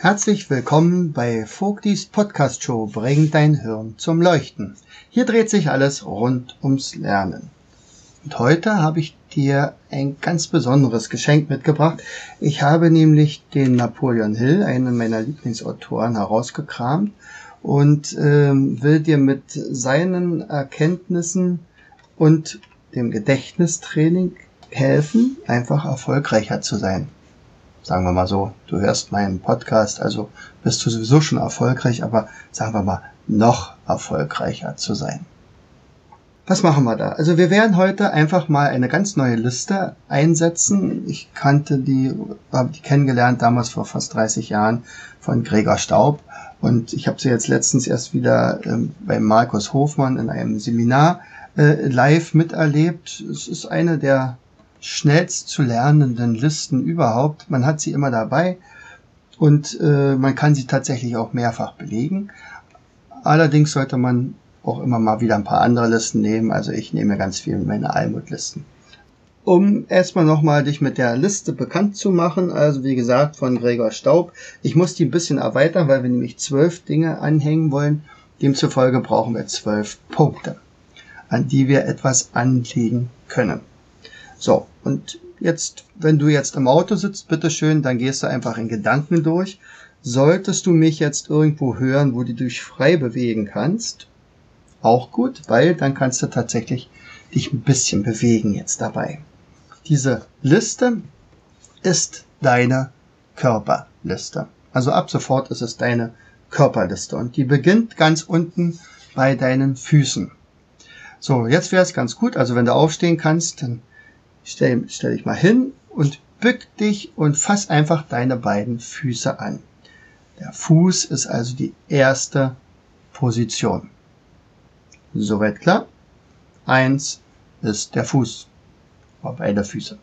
Herzlich willkommen bei Vogtis Podcast Show Bring dein Hirn zum Leuchten. Hier dreht sich alles rund ums Lernen. Und heute habe ich dir ein ganz besonderes Geschenk mitgebracht. Ich habe nämlich den Napoleon Hill, einen meiner Lieblingsautoren, herausgekramt und ähm, will dir mit seinen Erkenntnissen und dem Gedächtnistraining helfen, einfach erfolgreicher zu sein sagen wir mal so, du hörst meinen Podcast, also bist du sowieso schon erfolgreich, aber sagen wir mal, noch erfolgreicher zu sein. Was machen wir da? Also wir werden heute einfach mal eine ganz neue Liste einsetzen. Ich kannte die, habe die kennengelernt damals vor fast 30 Jahren von Gregor Staub und ich habe sie jetzt letztens erst wieder ähm, bei Markus Hofmann in einem Seminar äh, live miterlebt. Es ist eine der schnellst zu lernenden Listen überhaupt. Man hat sie immer dabei und äh, man kann sie tatsächlich auch mehrfach belegen. Allerdings sollte man auch immer mal wieder ein paar andere Listen nehmen. Also ich nehme ganz viel meine Almut-Listen. Um erstmal nochmal dich mit der Liste bekannt zu machen, also wie gesagt von Gregor Staub. Ich muss die ein bisschen erweitern, weil wir nämlich zwölf Dinge anhängen wollen. Demzufolge brauchen wir zwölf Punkte, an die wir etwas anlegen können. So, und jetzt, wenn du jetzt im Auto sitzt, bitteschön, dann gehst du einfach in Gedanken durch. Solltest du mich jetzt irgendwo hören, wo du dich frei bewegen kannst, auch gut, weil dann kannst du tatsächlich dich ein bisschen bewegen jetzt dabei. Diese Liste ist deine Körperliste. Also ab sofort ist es deine Körperliste und die beginnt ganz unten bei deinen Füßen. So, jetzt wäre es ganz gut, also wenn du aufstehen kannst, dann Stell, stell dich mal hin und bück dich und fass einfach deine beiden Füße an. Der Fuß ist also die erste Position. Soweit klar? Eins ist der Fuß. Beide Füße.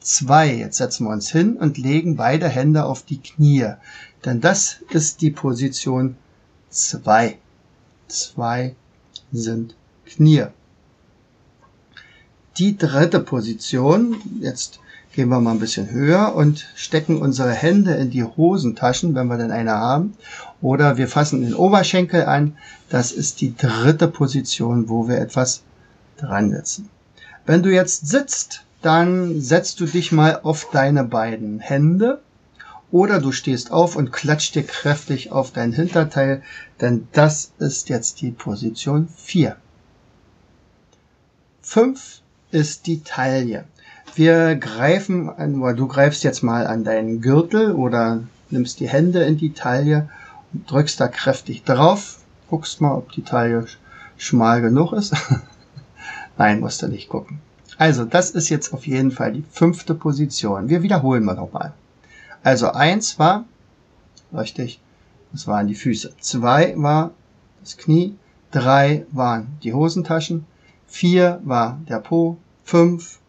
Zwei, jetzt setzen wir uns hin und legen beide Hände auf die Knie. Denn das ist die Position zwei. Zwei sind Knie die dritte Position. Jetzt gehen wir mal ein bisschen höher und stecken unsere Hände in die Hosentaschen, wenn wir denn eine haben. Oder wir fassen den Oberschenkel an. Das ist die dritte Position, wo wir etwas dran setzen. Wenn du jetzt sitzt, dann setzt du dich mal auf deine beiden Hände oder du stehst auf und klatscht dir kräftig auf dein Hinterteil, denn das ist jetzt die Position 4. 5 ist die Taille. Wir greifen oder du greifst jetzt mal an deinen Gürtel oder nimmst die Hände in die Taille und drückst da kräftig drauf. Guckst mal, ob die Taille schmal genug ist. Nein, musst du nicht gucken. Also, das ist jetzt auf jeden Fall die fünfte Position. Wir wiederholen mal nochmal. Also, eins war, richtig, das waren die Füße. Zwei war das Knie. Drei waren die Hosentaschen. Vier war der Po. 5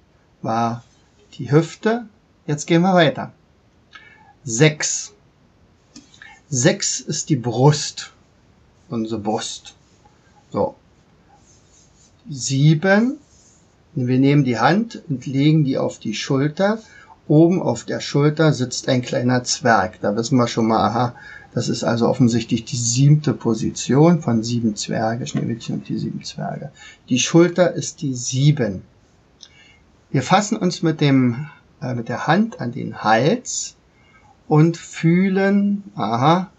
war die Hüfte. Jetzt gehen wir weiter. 6. 6 ist die Brust. Unsere Brust. So. 7. Wir nehmen die Hand und legen die auf die Schulter. Oben auf der Schulter sitzt ein kleiner Zwerg. Da wissen wir schon mal, aha, das ist also offensichtlich die siebte Position von sieben Zwerge, Schneewittchen und die sieben Zwerge. Die Schulter ist die sieben. Wir fassen uns mit dem, äh, mit der Hand an den Hals und fühlen, aha,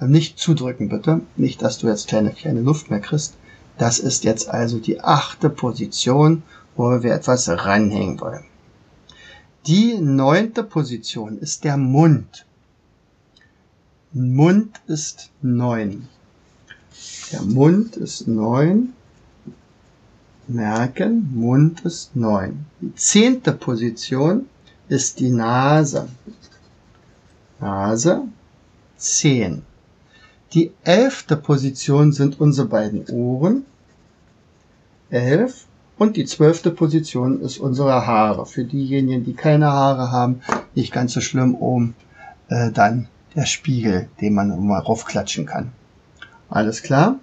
nicht zudrücken bitte, nicht, dass du jetzt keine, keine Luft mehr kriegst. Das ist jetzt also die achte Position, wo wir etwas ranhängen wollen. Die neunte Position ist der Mund. Mund ist neun. Der Mund ist neun merken, Mund ist neun. Die zehnte Position ist die Nase. Nase. 10. Die elfte Position sind unsere beiden Ohren. 11. Und die zwölfte Position ist unsere Haare. Für diejenigen, die keine Haare haben, nicht ganz so schlimm oben, äh, dann der Spiegel, den man mal raufklatschen kann. Alles klar?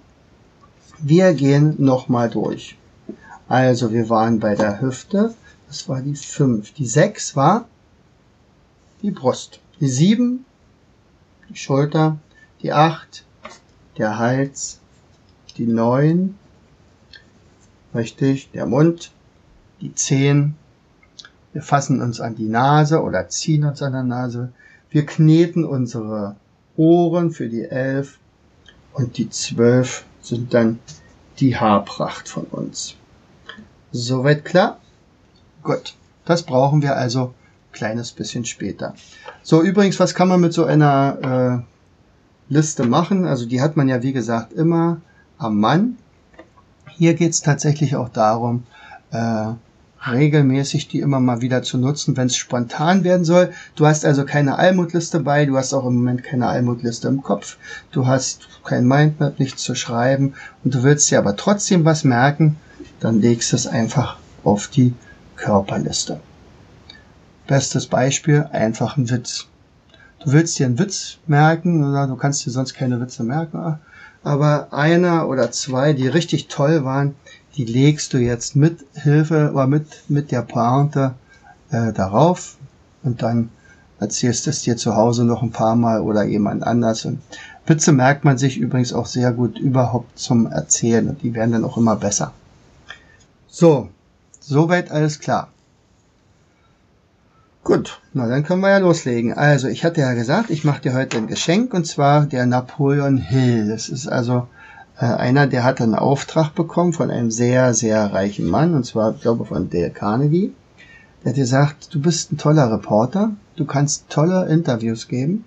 Wir gehen nochmal durch. Also wir waren bei der Hüfte, das war die 5. Die 6 war die Brust. Die 7, die Schulter. Die 8, der Hals. Die 9, richtig, der Mund. Die 10, wir fassen uns an die Nase oder ziehen uns an der Nase. Wir kneten unsere Ohren für die 11 und die 12 sind dann die Haarpracht von uns. Soweit klar? Gut. Das brauchen wir also kleines bisschen später. So, übrigens, was kann man mit so einer äh, Liste machen? Also die hat man ja, wie gesagt, immer am Mann. Hier geht es tatsächlich auch darum, äh, regelmäßig die immer mal wieder zu nutzen, wenn es spontan werden soll. Du hast also keine Almutliste bei, du hast auch im Moment keine Almutliste im Kopf, du hast kein Mindmap, nichts zu schreiben und du willst dir aber trotzdem was merken, dann legst du es einfach auf die Körperliste. Bestes Beispiel, einfach ein Witz. Du willst dir einen Witz merken, oder du kannst dir sonst keine Witze merken, aber einer oder zwei, die richtig toll waren, die legst du jetzt mit Hilfe oder mit, mit der Pointe äh, darauf und dann erzählst es dir zu Hause noch ein paar Mal oder jemand anders. Und Witze merkt man sich übrigens auch sehr gut überhaupt zum Erzählen und die werden dann auch immer besser. So, soweit alles klar. Gut, na dann können wir ja loslegen. Also, ich hatte ja gesagt, ich mache dir heute ein Geschenk und zwar der Napoleon Hill. Das ist also äh, einer, der hatte einen Auftrag bekommen von einem sehr, sehr reichen Mann und zwar, ich glaube, von Dale Carnegie. Der hat gesagt, du bist ein toller Reporter, du kannst tolle Interviews geben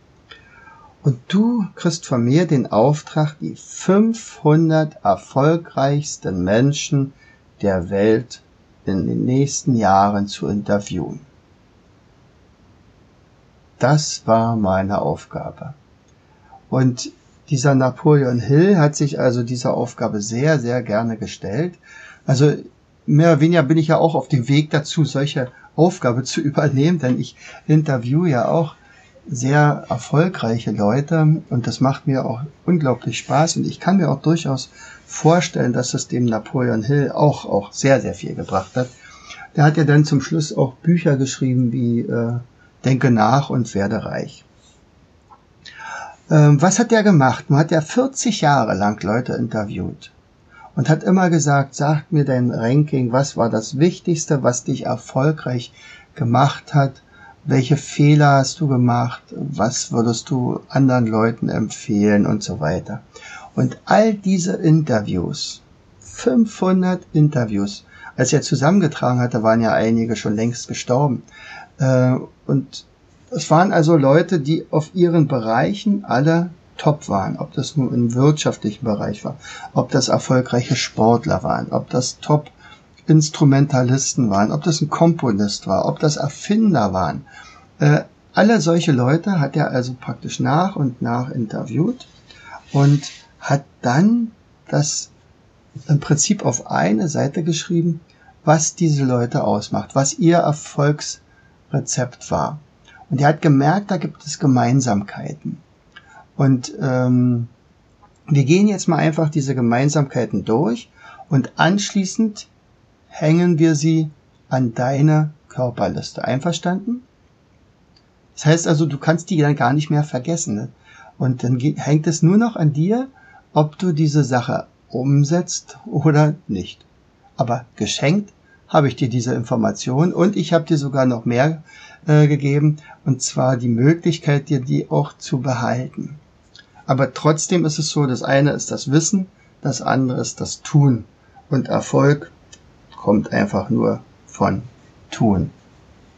und du kriegst von mir den Auftrag, die 500 erfolgreichsten Menschen der Welt in den nächsten Jahren zu interviewen. Das war meine Aufgabe. Und dieser Napoleon Hill hat sich also dieser Aufgabe sehr, sehr gerne gestellt. Also mehr oder weniger bin ich ja auch auf dem Weg dazu, solche Aufgabe zu übernehmen, denn ich interview ja auch sehr erfolgreiche Leute und das macht mir auch unglaublich Spaß und ich kann mir auch durchaus vorstellen, dass es dem Napoleon Hill auch, auch sehr, sehr viel gebracht hat. Der hat ja dann zum Schluss auch Bücher geschrieben wie äh, Denke nach und werde reich. Ähm, was hat der gemacht? Man hat ja 40 Jahre lang Leute interviewt und hat immer gesagt, sag mir dein Ranking, was war das Wichtigste, was dich erfolgreich gemacht hat, welche Fehler hast du gemacht, was würdest du anderen Leuten empfehlen und so weiter. Und all diese Interviews, 500 Interviews, als er zusammengetragen hatte, waren ja einige schon längst gestorben. Äh, und es waren also Leute, die auf ihren Bereichen alle top waren. Ob das nur im wirtschaftlichen Bereich war, ob das erfolgreiche Sportler waren, ob das top Instrumentalisten waren, ob das ein Komponist war, ob das Erfinder waren. Äh, alle solche Leute hat er also praktisch nach und nach interviewt und hat dann das im Prinzip auf eine Seite geschrieben, was diese Leute ausmacht, was ihr Erfolgs Rezept war. Und er hat gemerkt, da gibt es Gemeinsamkeiten. Und ähm, wir gehen jetzt mal einfach diese Gemeinsamkeiten durch und anschließend hängen wir sie an deine Körperliste. Einverstanden? Das heißt also, du kannst die dann gar nicht mehr vergessen. Ne? Und dann hängt es nur noch an dir, ob du diese Sache umsetzt oder nicht. Aber geschenkt habe ich dir diese Information und ich habe dir sogar noch mehr äh, gegeben und zwar die Möglichkeit, dir die auch zu behalten. Aber trotzdem ist es so, das eine ist das Wissen, das andere ist das Tun und Erfolg kommt einfach nur von Tun.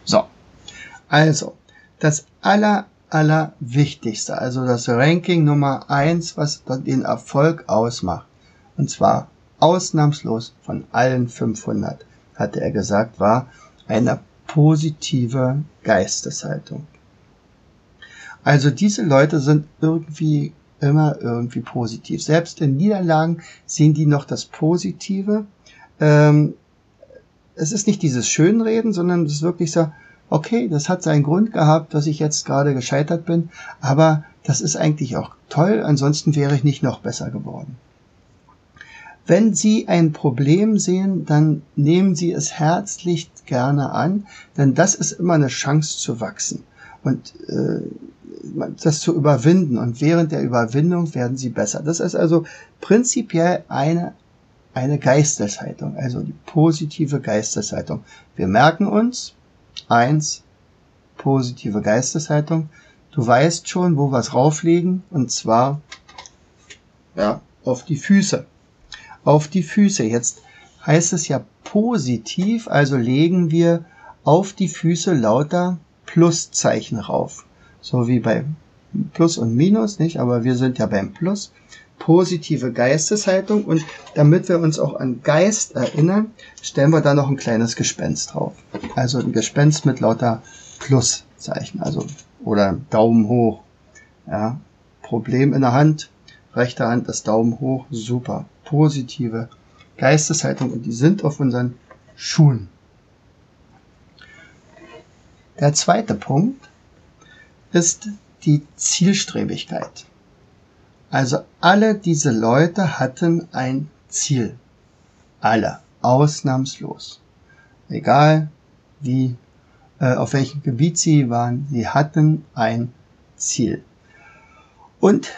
So, also das aller aller wichtigste, also das Ranking Nummer eins, was den Erfolg ausmacht, und zwar ausnahmslos von allen 500 hatte er gesagt, war eine positive Geisteshaltung. Also diese Leute sind irgendwie immer irgendwie positiv. Selbst in Niederlagen sehen die noch das Positive. Ähm, es ist nicht dieses Schönreden, sondern es ist wirklich so, okay, das hat seinen Grund gehabt, dass ich jetzt gerade gescheitert bin, aber das ist eigentlich auch toll, ansonsten wäre ich nicht noch besser geworden. Wenn Sie ein Problem sehen, dann nehmen Sie es herzlich gerne an, denn das ist immer eine Chance zu wachsen und äh, das zu überwinden. Und während der Überwindung werden Sie besser. Das ist also prinzipiell eine, eine Geisteshaltung, also die positive Geisteshaltung. Wir merken uns, eins, positive Geisteshaltung. Du weißt schon, wo wir es rauflegen, und zwar ja, auf die Füße auf die Füße. Jetzt heißt es ja positiv, also legen wir auf die Füße lauter Pluszeichen rauf. So wie bei Plus und Minus, nicht? Aber wir sind ja beim Plus. Positive Geisteshaltung und damit wir uns auch an Geist erinnern, stellen wir da noch ein kleines Gespenst drauf. Also ein Gespenst mit lauter Pluszeichen, also oder Daumen hoch. Ja, Problem in der Hand, rechte Hand das Daumen hoch, super positive Geisteshaltung und die sind auf unseren Schulen. Der zweite Punkt ist die Zielstrebigkeit. Also alle diese Leute hatten ein Ziel. Alle, ausnahmslos. Egal wie, äh, auf welchem Gebiet sie waren, sie hatten ein Ziel. Und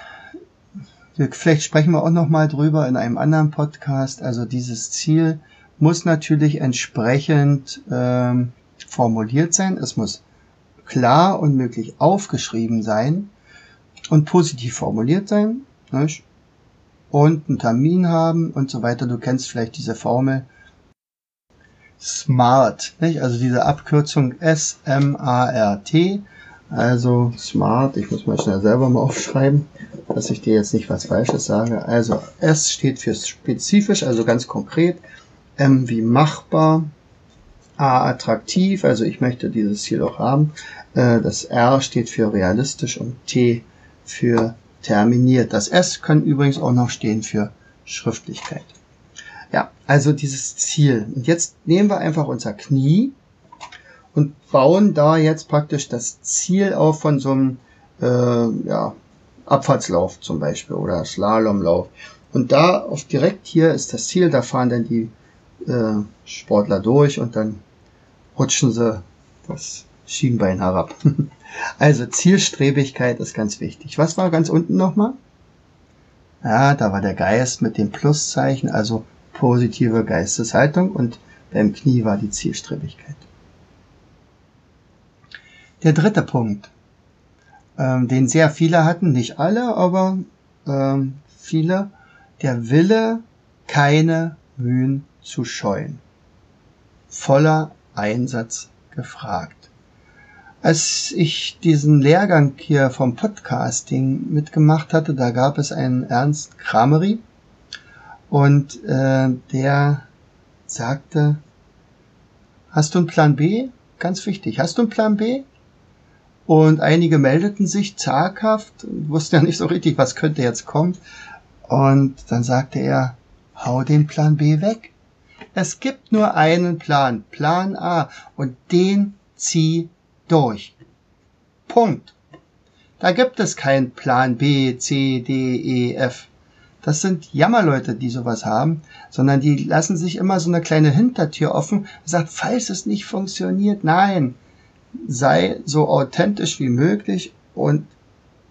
Vielleicht sprechen wir auch noch mal drüber in einem anderen Podcast. Also dieses Ziel muss natürlich entsprechend ähm, formuliert sein. Es muss klar und möglich aufgeschrieben sein und positiv formuliert sein. Nicht? Und einen Termin haben und so weiter. Du kennst vielleicht diese Formel. SMART, nicht? also diese Abkürzung S-M-A-R-T. Also SMART, ich muss mal schnell selber mal aufschreiben dass ich dir jetzt nicht was Falsches sage. Also S steht für spezifisch, also ganz konkret. M wie machbar. A attraktiv, also ich möchte dieses Ziel auch haben. Äh, das R steht für realistisch und T für terminiert. Das S kann übrigens auch noch stehen für Schriftlichkeit. Ja, also dieses Ziel. Und jetzt nehmen wir einfach unser Knie und bauen da jetzt praktisch das Ziel auf von so einem äh, ja, Abfahrtslauf zum Beispiel oder Slalomlauf. Und da auf direkt hier ist das Ziel, da fahren dann die äh, Sportler durch und dann rutschen sie das Schienbein herab. also Zielstrebigkeit ist ganz wichtig. Was war ganz unten nochmal? Ja, da war der Geist mit dem Pluszeichen, also positive Geisteshaltung und beim Knie war die Zielstrebigkeit. Der dritte Punkt ähm, den sehr viele hatten, nicht alle, aber ähm, viele, der Wille, keine Mühen zu scheuen. Voller Einsatz gefragt. Als ich diesen Lehrgang hier vom Podcasting mitgemacht hatte, da gab es einen Ernst Kramery und äh, der sagte, hast du einen Plan B? Ganz wichtig, hast du einen Plan B? Und einige meldeten sich zaghaft, wussten ja nicht so richtig, was könnte jetzt kommen. Und dann sagte er, hau den Plan B weg. Es gibt nur einen Plan, Plan A, und den zieh durch. Punkt. Da gibt es keinen Plan B, C, D, E, F. Das sind Jammerleute, die sowas haben, sondern die lassen sich immer so eine kleine Hintertür offen, sagt, falls es nicht funktioniert, nein, sei so authentisch wie möglich und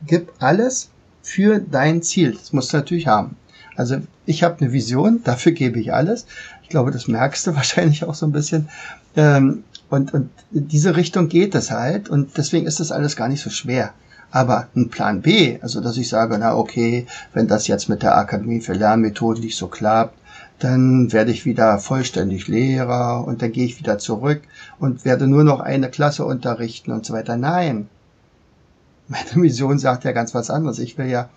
gib alles für dein Ziel. Das musst du natürlich haben. Also ich habe eine Vision, dafür gebe ich alles. Ich glaube, das merkst du wahrscheinlich auch so ein bisschen. Ähm, und, und diese Richtung geht es halt und deswegen ist das alles gar nicht so schwer. Aber ein Plan B, also dass ich sage, na okay, wenn das jetzt mit der Akademie für Lernmethoden nicht so klappt, dann werde ich wieder vollständig Lehrer und dann gehe ich wieder zurück und werde nur noch eine Klasse unterrichten und so weiter. Nein. Meine Mission sagt ja ganz was anderes. Ich will ja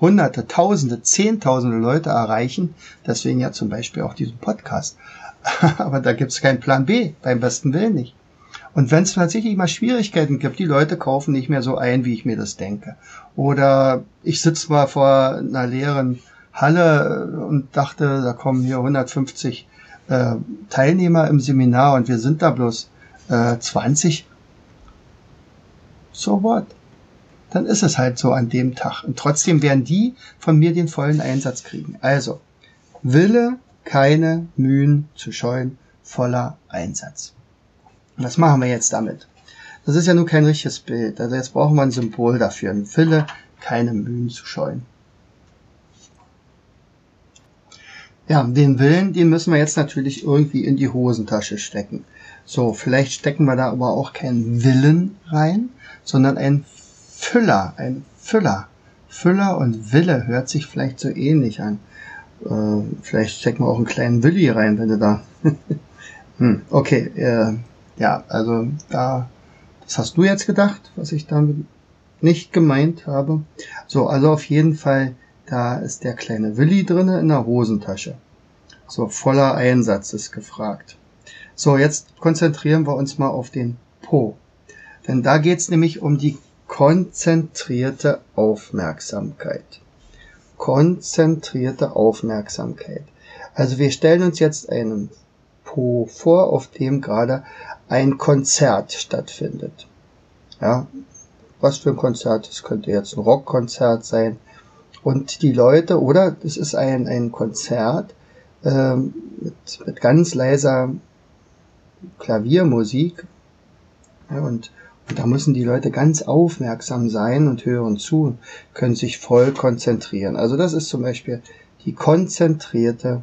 hunderte, tausende, zehntausende Leute erreichen. Deswegen ja zum Beispiel auch diesen Podcast. Aber da gibt es keinen Plan B, beim besten Willen nicht. Und wenn es tatsächlich mal Schwierigkeiten gibt, die Leute kaufen nicht mehr so ein, wie ich mir das denke. Oder ich sitze mal vor einer leeren Halle und dachte, da kommen hier 150 äh, Teilnehmer im Seminar und wir sind da bloß äh, 20. So what? Dann ist es halt so an dem Tag. Und trotzdem werden die von mir den vollen Einsatz kriegen. Also, Wille, keine Mühen zu scheuen, voller Einsatz. Was machen wir jetzt damit? Das ist ja nur kein richtiges Bild. Also jetzt brauchen wir ein Symbol dafür. Ein Wille, keine Mühen zu scheuen. Ja, den Willen, den müssen wir jetzt natürlich irgendwie in die Hosentasche stecken. So, vielleicht stecken wir da aber auch keinen Willen rein, sondern ein Füller, ein Füller. Füller und Wille hört sich vielleicht so ähnlich an. Äh, vielleicht stecken wir auch einen kleinen Willi rein, wenn du da. hm, okay, äh, ja, also da, das hast du jetzt gedacht, was ich damit nicht gemeint habe. So, also auf jeden Fall, da ist der kleine Willi drinne in der Hosentasche. So, voller Einsatz ist gefragt. So, jetzt konzentrieren wir uns mal auf den Po. Denn da geht's nämlich um die konzentrierte Aufmerksamkeit. Konzentrierte Aufmerksamkeit. Also wir stellen uns jetzt einen Po vor, auf dem gerade ein Konzert stattfindet. Ja, was für ein Konzert? Das könnte jetzt ein Rockkonzert sein. Und die Leute, oder es ist ein, ein Konzert ähm, mit, mit ganz leiser Klaviermusik. Ja, und da müssen die Leute ganz aufmerksam sein und hören zu, können sich voll konzentrieren. Also das ist zum Beispiel die konzentrierte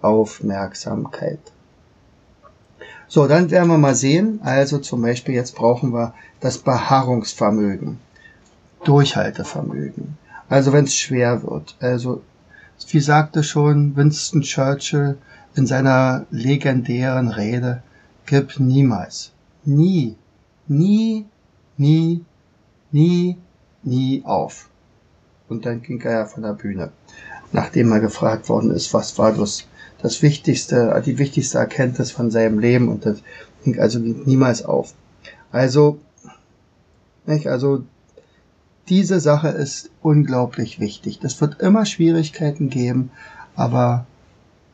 Aufmerksamkeit. So, dann werden wir mal sehen. Also zum Beispiel jetzt brauchen wir das Beharrungsvermögen, Durchhaltevermögen. Also wenn es schwer wird. Also wie sagte schon Winston Churchill in seiner legendären Rede, gib niemals, nie, nie, nie, nie, nie auf. Und dann ging er ja von der Bühne, nachdem er gefragt worden ist, was war das das wichtigste, die wichtigste Erkenntnis von seinem Leben und das ging also niemals auf. Also, nicht, also diese Sache ist unglaublich wichtig. Das wird immer Schwierigkeiten geben, aber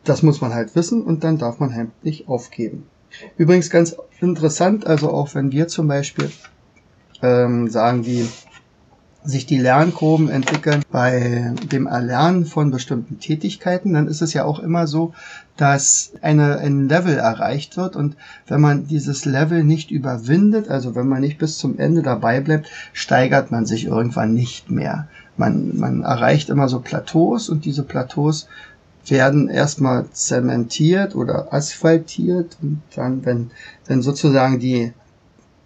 das muss man halt wissen und dann darf man halt nicht aufgeben. Übrigens ganz interessant, also auch wenn wir zum Beispiel ähm, sagen, wie sich die Lernkurven entwickeln bei dem Erlernen von bestimmten Tätigkeiten, dann ist es ja auch immer so, dass eine, ein Level erreicht wird und wenn man dieses Level nicht überwindet, also wenn man nicht bis zum Ende dabei bleibt, steigert man sich irgendwann nicht mehr. Man, man erreicht immer so Plateaus und diese Plateaus werden erstmal zementiert oder asphaltiert und dann, wenn, wenn sozusagen die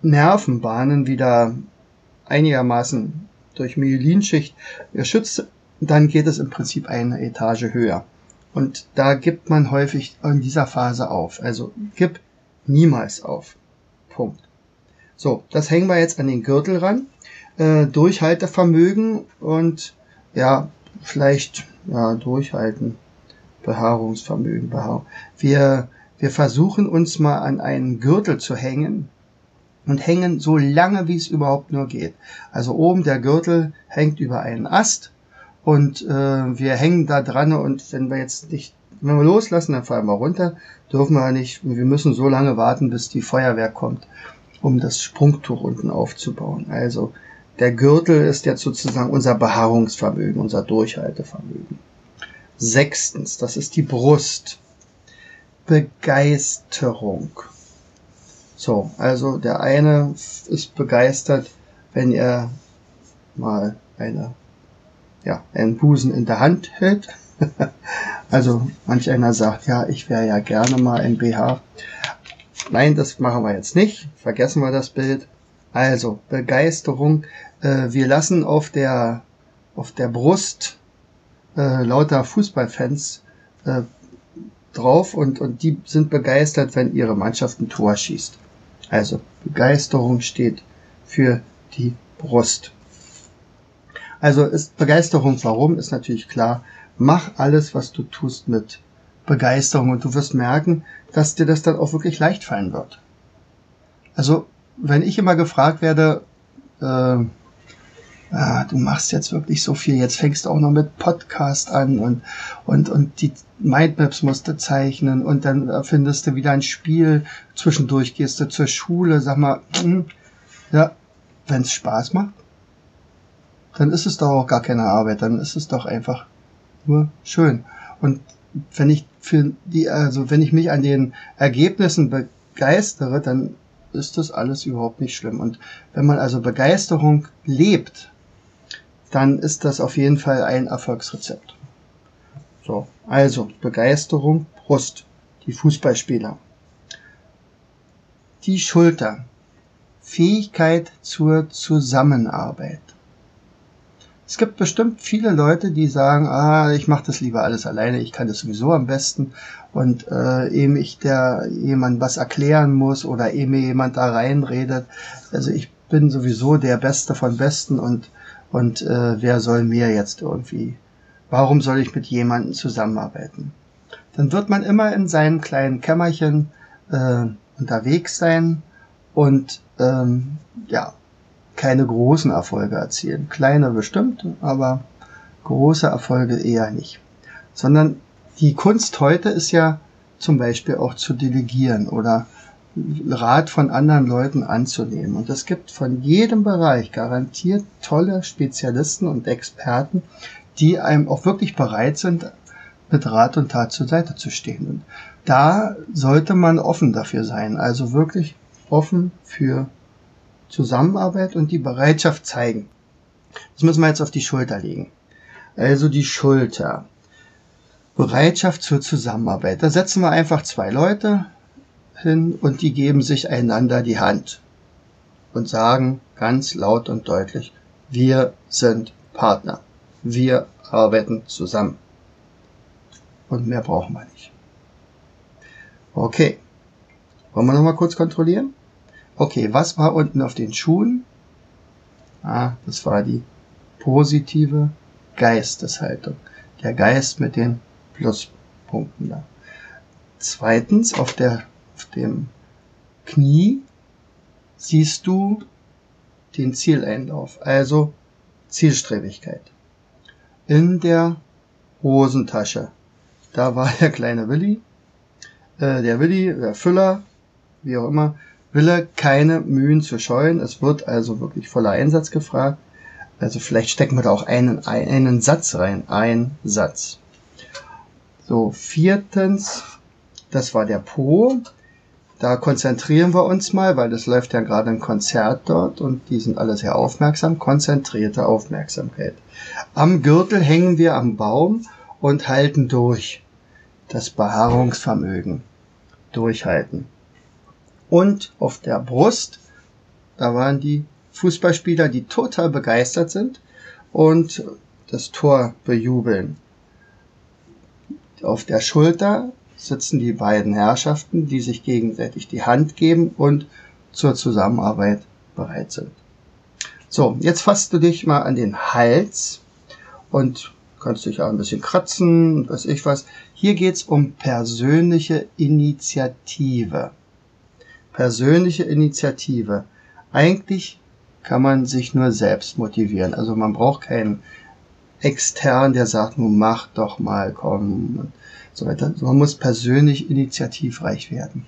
Nervenbahnen wieder einigermaßen durch Myelinschicht geschützt, dann geht es im Prinzip eine Etage höher. Und da gibt man häufig in dieser Phase auf. Also gib niemals auf. Punkt. So, das hängen wir jetzt an den Gürtel ran. Äh, Durchhaltevermögen und ja, vielleicht ja, durchhalten. Behaarungsvermögen. Behaar wir, wir versuchen uns mal an einen Gürtel zu hängen, und hängen so lange, wie es überhaupt nur geht. Also oben der Gürtel hängt über einen Ast und äh, wir hängen da dran und wenn wir jetzt nicht, wenn wir loslassen, dann fallen wir runter, dürfen wir nicht, wir müssen so lange warten, bis die Feuerwehr kommt, um das Sprungtuch unten aufzubauen. Also der Gürtel ist jetzt sozusagen unser Behaarungsvermögen, unser Durchhaltevermögen. Sechstens, das ist die Brust. Begeisterung. So, also der eine ist begeistert, wenn er mal eine, ja, einen Busen in der Hand hält. also manch einer sagt, ja, ich wäre ja gerne mal ein BH. Nein, das machen wir jetzt nicht. Vergessen wir das Bild. Also, Begeisterung. Äh, wir lassen auf der, auf der Brust äh, lauter Fußballfans äh, drauf und, und die sind begeistert, wenn ihre Mannschaft ein Tor schießt. Also Begeisterung steht für die Brust. Also ist Begeisterung warum, ist natürlich klar. Mach alles, was du tust mit Begeisterung und du wirst merken, dass dir das dann auch wirklich leicht fallen wird. Also, wenn ich immer gefragt werde, äh, ah, du machst jetzt wirklich so viel, jetzt fängst du auch noch mit Podcast an und, und, und die Mindmaps musst du zeichnen und dann findest du wieder ein Spiel, zwischendurch gehst du zur Schule, sag mal, hm, ja, wenn es Spaß macht, dann ist es doch auch gar keine Arbeit, dann ist es doch einfach nur schön. Und wenn ich für die, also wenn ich mich an den Ergebnissen begeistere, dann ist das alles überhaupt nicht schlimm. Und wenn man also Begeisterung lebt, dann ist das auf jeden Fall ein Erfolgsrezept. So, also Begeisterung, Brust, die Fußballspieler. Die Schulter, Fähigkeit zur Zusammenarbeit. Es gibt bestimmt viele Leute, die sagen, ah, ich mache das lieber alles alleine, ich kann das sowieso am besten. Und äh, ehe ich der jemand was erklären muss oder ehe mir jemand da reinredet, also ich bin sowieso der Beste von Besten und und äh, wer soll mir jetzt irgendwie, warum soll ich mit jemandem zusammenarbeiten? Dann wird man immer in seinem kleinen Kämmerchen äh, unterwegs sein und ähm, ja, keine großen Erfolge erzielen. Kleine bestimmt, aber große Erfolge eher nicht. Sondern die Kunst heute ist ja zum Beispiel auch zu delegieren oder Rat von anderen Leuten anzunehmen. Und es gibt von jedem Bereich garantiert tolle Spezialisten und Experten, die einem auch wirklich bereit sind, mit Rat und Tat zur Seite zu stehen. Und da sollte man offen dafür sein, also wirklich offen für Zusammenarbeit und die Bereitschaft zeigen. Das müssen wir jetzt auf die Schulter legen. Also die Schulter. Bereitschaft zur Zusammenarbeit. Da setzen wir einfach zwei Leute hin und die geben sich einander die Hand und sagen ganz laut und deutlich, wir sind Partner. Wir arbeiten zusammen. Und mehr brauchen wir nicht. Okay. Wollen wir nochmal kurz kontrollieren? Okay, was war unten auf den Schuhen? Ah, das war die positive Geisteshaltung. Der Geist mit den Pluspunkten da. Zweitens, auf, der, auf dem Knie siehst du den Zieleinlauf, also Zielstrebigkeit. In der Hosentasche, da war der kleine Willi, äh, der Willi, der Füller, wie auch immer, Wille keine Mühen zu scheuen. Es wird also wirklich voller Einsatz gefragt. Also vielleicht stecken wir da auch einen, einen Satz rein. Ein Satz. So, viertens, das war der Po. Da konzentrieren wir uns mal, weil das läuft ja gerade ein Konzert dort und die sind alle sehr aufmerksam. Konzentrierte Aufmerksamkeit. Am Gürtel hängen wir am Baum und halten durch. Das Beharrungsvermögen. Durchhalten. Und auf der Brust, da waren die Fußballspieler, die total begeistert sind und das Tor bejubeln. Auf der Schulter sitzen die beiden Herrschaften, die sich gegenseitig die Hand geben und zur Zusammenarbeit bereit sind. So, jetzt fasst du dich mal an den Hals und kannst dich auch ein bisschen kratzen, weiß ich was. Hier geht's um persönliche Initiative persönliche Initiative. Eigentlich kann man sich nur selbst motivieren. Also man braucht keinen extern, der sagt, nun mach doch mal, komm so weiter. Man muss persönlich initiativreich werden.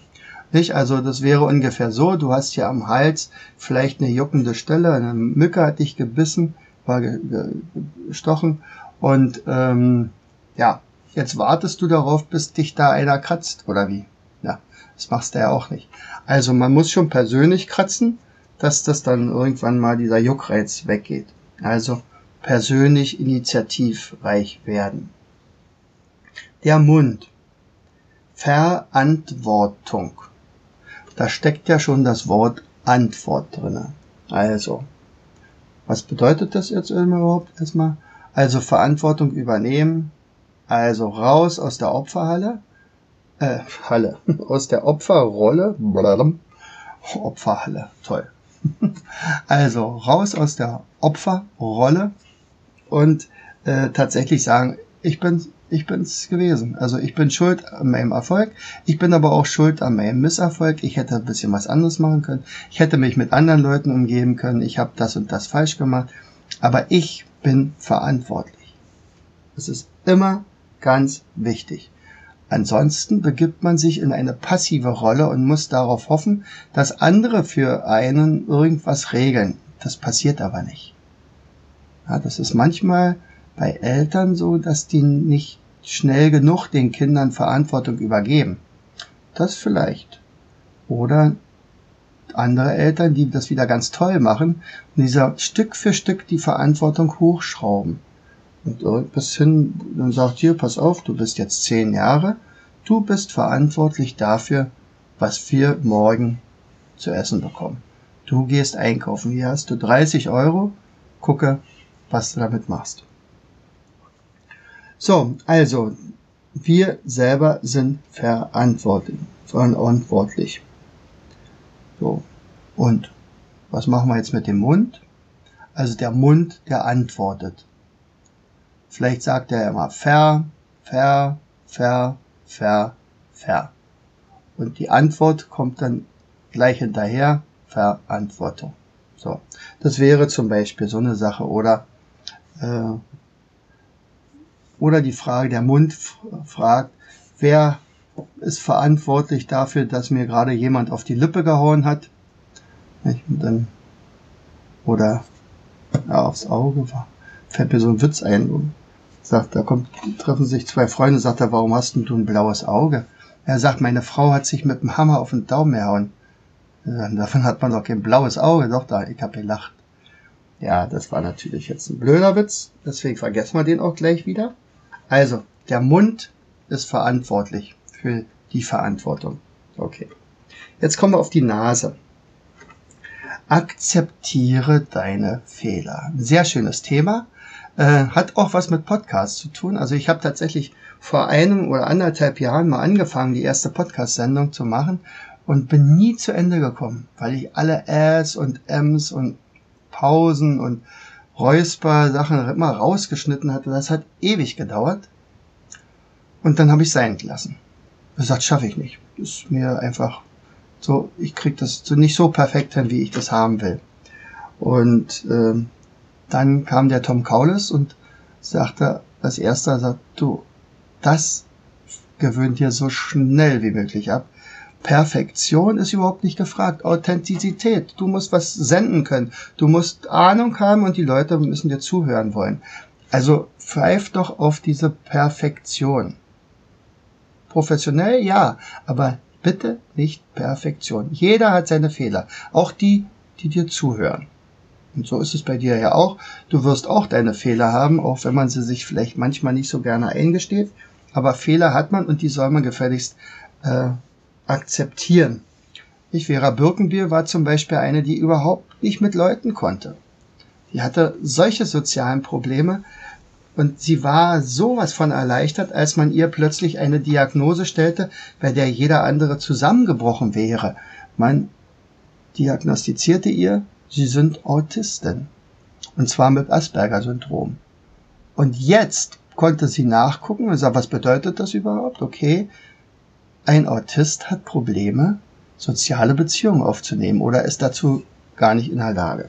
Nicht? Also das wäre ungefähr so, du hast hier am Hals vielleicht eine juckende Stelle, eine Mücke hat dich gebissen, war gestochen und ähm, ja, jetzt wartest du darauf, bis dich da einer kratzt, oder wie? Ja, das machst du ja auch nicht. Also man muss schon persönlich kratzen, dass das dann irgendwann mal dieser Juckreiz weggeht. Also persönlich initiativreich werden. Der Mund. Verantwortung. Da steckt ja schon das Wort Antwort drinne. Also, was bedeutet das jetzt überhaupt erstmal? Also Verantwortung übernehmen, also raus aus der Opferhalle, äh, Halle, aus der Opferrolle, blablabla, Opferhalle, toll. Also raus aus der Opferrolle und äh, tatsächlich sagen, ich bin ich bin's gewesen. Also ich bin schuld an meinem Erfolg. Ich bin aber auch schuld an meinem Misserfolg. Ich hätte ein bisschen was anderes machen können. Ich hätte mich mit anderen Leuten umgeben können. Ich habe das und das falsch gemacht. Aber ich bin verantwortlich. Das ist immer ganz wichtig. Ansonsten begibt man sich in eine passive Rolle und muss darauf hoffen, dass andere für einen irgendwas regeln. Das passiert aber nicht. Ja, das ist manchmal bei Eltern so, dass die nicht schnell genug den Kindern Verantwortung übergeben. Das vielleicht. Oder andere Eltern, die das wieder ganz toll machen und dieser Stück für Stück die Verantwortung hochschrauben. Und bis hin, dann sagt hier, pass auf, du bist jetzt zehn Jahre, du bist verantwortlich dafür, was wir morgen zu essen bekommen. Du gehst einkaufen, hier hast du 30 Euro, gucke, was du damit machst. So, also, wir selber sind verantwortlich. So, und was machen wir jetzt mit dem Mund? Also der Mund, der antwortet. Vielleicht sagt er immer ver, ver, ver, ver, ver. Und die Antwort kommt dann gleich hinterher, Verantwortung. So, das wäre zum Beispiel so eine Sache. Oder äh, oder die Frage, der Mund fragt, wer ist verantwortlich dafür, dass mir gerade jemand auf die Lippe gehauen hat? Dann, oder ja, aufs Auge. Fällt mir so ein Witz ein. Sagt, da kommt, treffen sich zwei Freunde, sagt er, warum hast denn du ein blaues Auge? Er sagt, meine Frau hat sich mit dem Hammer auf den Daumen gehauen. Davon hat man doch kein blaues Auge. Doch, da, ich hab gelacht. Ja, das war natürlich jetzt ein blöder Witz. Deswegen vergessen wir den auch gleich wieder. Also, der Mund ist verantwortlich für die Verantwortung. Okay. Jetzt kommen wir auf die Nase. Akzeptiere deine Fehler. Ein sehr schönes Thema. Äh, hat auch was mit Podcasts zu tun. Also ich habe tatsächlich vor einem oder anderthalb Jahren mal angefangen, die erste Podcast-Sendung zu machen und bin nie zu Ende gekommen, weil ich alle Äs und Ms und Pausen und Räusper-Sachen immer rausgeschnitten hatte. Das hat ewig gedauert. Und dann habe ich sein gelassen. Gesagt, schaffe ich nicht. Ist mir einfach so, ich krieg das nicht so perfekt hin, wie ich das haben will. Und ähm, dann kam der Tom Kaulis und sagte, als erster sagt, du, das gewöhnt dir so schnell wie möglich ab. Perfektion ist überhaupt nicht gefragt. Authentizität. Du musst was senden können. Du musst Ahnung haben und die Leute müssen dir zuhören wollen. Also pfeif doch auf diese Perfektion. Professionell, ja, aber bitte nicht Perfektion. Jeder hat seine Fehler. Auch die, die dir zuhören. Und so ist es bei dir ja auch. Du wirst auch deine Fehler haben, auch wenn man sie sich vielleicht manchmal nicht so gerne eingesteht. Aber Fehler hat man und die soll man gefälligst äh, akzeptieren. Ich, Vera Birkenbier war zum Beispiel eine, die überhaupt nicht mit Leuten konnte. Die hatte solche sozialen Probleme und sie war sowas von erleichtert, als man ihr plötzlich eine Diagnose stellte, bei der jeder andere zusammengebrochen wäre. Man diagnostizierte ihr, sie sind Autistin. Und zwar mit Asperger-Syndrom. Und jetzt konnte sie nachgucken und sagen, was bedeutet das überhaupt? Okay, ein Autist hat Probleme, soziale Beziehungen aufzunehmen oder ist dazu gar nicht in der Lage.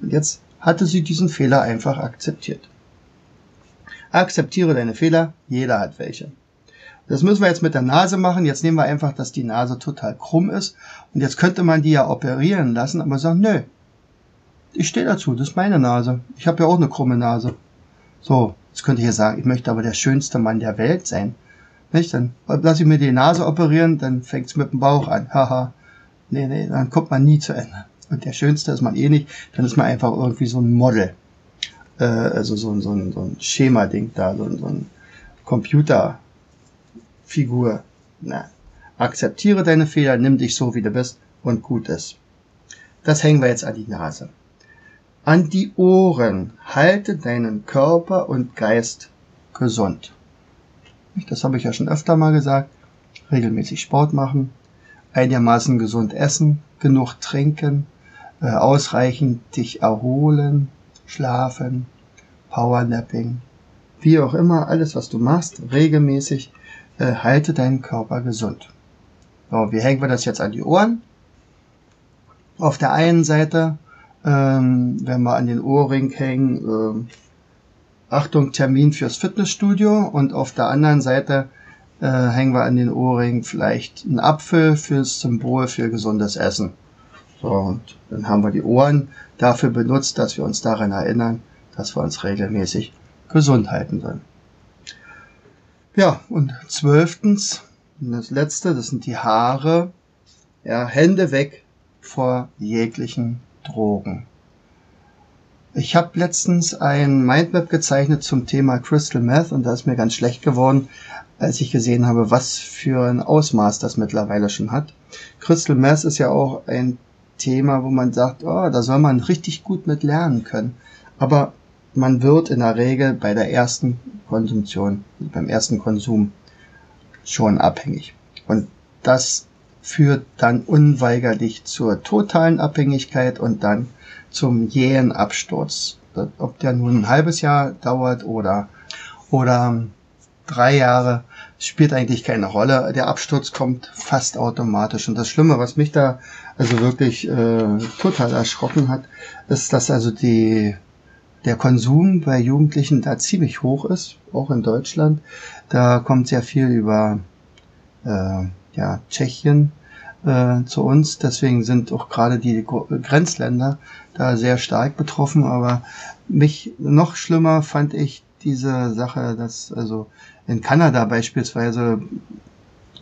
Und jetzt hatte sie diesen Fehler einfach akzeptiert. Akzeptiere deine Fehler, jeder hat welche. Das müssen wir jetzt mit der Nase machen. Jetzt nehmen wir einfach, dass die Nase total krumm ist. Und jetzt könnte man die ja operieren lassen, aber sagen, nö, ich stehe dazu, das ist meine Nase. Ich habe ja auch eine krumme Nase. So, jetzt könnte ich ja sagen, ich möchte aber der schönste Mann der Welt sein. Nicht? Dann lasse ich mir die Nase operieren, dann fängt's mit dem Bauch an. Haha. nee, nee, dann kommt man nie zu Ende. Und der Schönste ist man eh nicht, dann ist man einfach irgendwie so ein Model. Äh, also so, so, ein, so ein Schema-Ding da, so, so ein Computerfigur. Na, akzeptiere deine Fehler, nimm dich so, wie du bist und gut ist. Das hängen wir jetzt an die Nase. An die Ohren. Halte deinen Körper und Geist gesund. Das habe ich ja schon öfter mal gesagt. Regelmäßig Sport machen, einigermaßen gesund essen, genug trinken, äh, ausreichend dich erholen, schlafen, Powernapping, wie auch immer, alles, was du machst, regelmäßig, äh, halte deinen Körper gesund. So, wie hängen wir das jetzt an die Ohren? Auf der einen Seite, ähm, wenn wir an den Ohrring hängen, ähm, Achtung, Termin fürs Fitnessstudio und auf der anderen Seite äh, hängen wir an den Ohrring vielleicht einen Apfel fürs Symbol für gesundes Essen. So, und dann haben wir die Ohren dafür benutzt, dass wir uns daran erinnern, dass wir uns regelmäßig gesund halten sollen. Ja, und zwölftens, das letzte, das sind die Haare. Ja, Hände weg vor jeglichen Drogen. Ich habe letztens ein Mindmap gezeichnet zum Thema Crystal Meth und da ist mir ganz schlecht geworden, als ich gesehen habe, was für ein Ausmaß das mittlerweile schon hat. Crystal Meth ist ja auch ein Thema, wo man sagt, oh, da soll man richtig gut mit lernen können. Aber man wird in der Regel bei der ersten Konsumtion, beim ersten Konsum schon abhängig. Und das führt dann unweigerlich zur totalen Abhängigkeit und dann zum jähen Absturz. Ob der nun ein halbes Jahr dauert oder, oder drei Jahre, spielt eigentlich keine Rolle. Der Absturz kommt fast automatisch. Und das Schlimme, was mich da also wirklich äh, total erschrocken hat, ist, dass also die der Konsum bei Jugendlichen da ziemlich hoch ist, auch in Deutschland. Da kommt sehr viel über äh, ja, Tschechien äh, zu uns. Deswegen sind auch gerade die Grenzländer da sehr stark betroffen. Aber mich noch schlimmer fand ich diese Sache, dass also in Kanada beispielsweise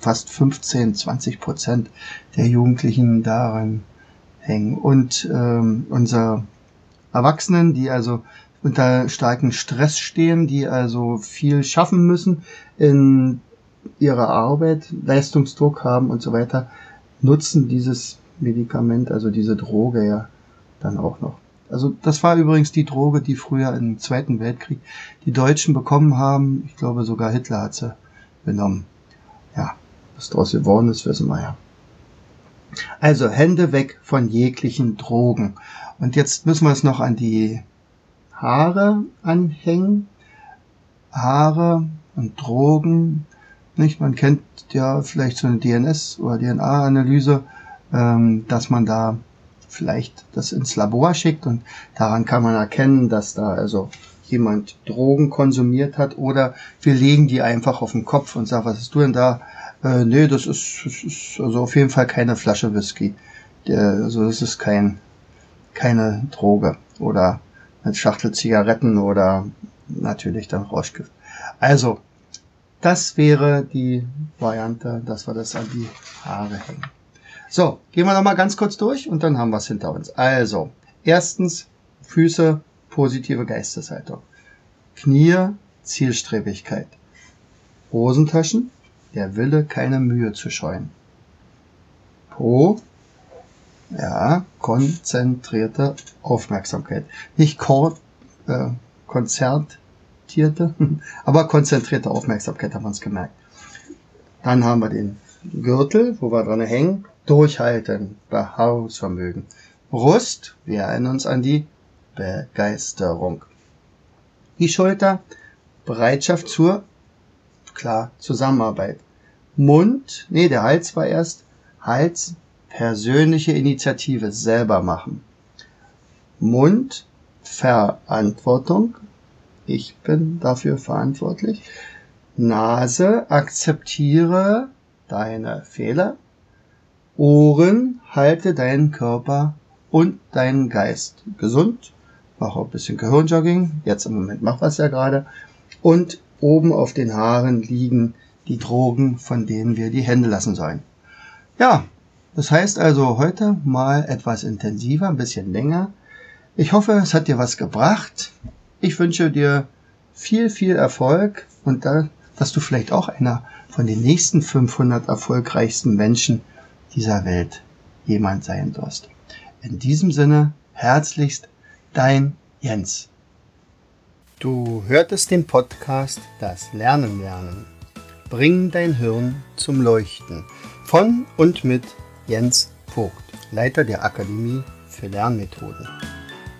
fast 15, 20 Prozent der Jugendlichen daran hängen. Und ähm, unser Erwachsenen, die also unter starken Stress stehen, die also viel schaffen müssen in ihrer Arbeit, Leistungsdruck haben und so weiter, nutzen dieses Medikament, also diese Droge ja dann auch noch. Also das war übrigens die Droge, die früher im Zweiten Weltkrieg die Deutschen bekommen haben. Ich glaube sogar Hitler hat sie benommen. Ja, was daraus geworden ist, wissen wir ja. Also Hände weg von jeglichen Drogen. Und jetzt müssen wir es noch an die Haare anhängen. Haare und Drogen. Nicht? Man kennt ja vielleicht so eine DNS- oder DNA-Analyse, ähm, dass man da vielleicht das ins Labor schickt und daran kann man erkennen, dass da also jemand Drogen konsumiert hat oder wir legen die einfach auf den Kopf und sagen, was hast du denn da? Äh, nee, das ist, das ist also auf jeden Fall keine Flasche Whisky. Der, also das ist kein, keine Droge oder eine Schachtel Zigaretten oder natürlich dann Rauschgift. Also, das wäre die Variante, dass wir das an die Haare hängen. So, gehen wir nochmal ganz kurz durch und dann haben wir es hinter uns. Also, erstens Füße, positive Geisteshaltung. Knie, Zielstrebigkeit. Hosentaschen, der Wille, keine Mühe zu scheuen. Po, ja, konzentrierte Aufmerksamkeit. Nicht Kor äh, konzertierte, aber konzentrierte Aufmerksamkeit haben wir uns gemerkt. Dann haben wir den Gürtel, wo wir dran hängen. Durchhalten, Beharrungsvermögen. Brust, wir erinnern uns an die Begeisterung. Die Schulter, Bereitschaft zur, klar, Zusammenarbeit. Mund, nee, der Hals war erst, Hals, persönliche Initiative selber machen. Mund, Verantwortung. Ich bin dafür verantwortlich. Nase, akzeptiere deine Fehler. Ohren, halte deinen Körper und deinen Geist gesund. Mach auch ein bisschen Gehirnjogging. Jetzt im Moment mach was ja gerade. Und oben auf den Haaren liegen die Drogen, von denen wir die Hände lassen sollen. Ja, das heißt also heute mal etwas intensiver, ein bisschen länger. Ich hoffe, es hat dir was gebracht. Ich wünsche dir viel, viel Erfolg und da, dass du vielleicht auch einer von den nächsten 500 erfolgreichsten Menschen dieser Welt jemand sein wirst. In diesem Sinne, herzlichst dein Jens. Du hörtest den Podcast Das Lernen lernen. Bring dein Hirn zum Leuchten. Von und mit Jens Vogt, Leiter der Akademie für Lernmethoden.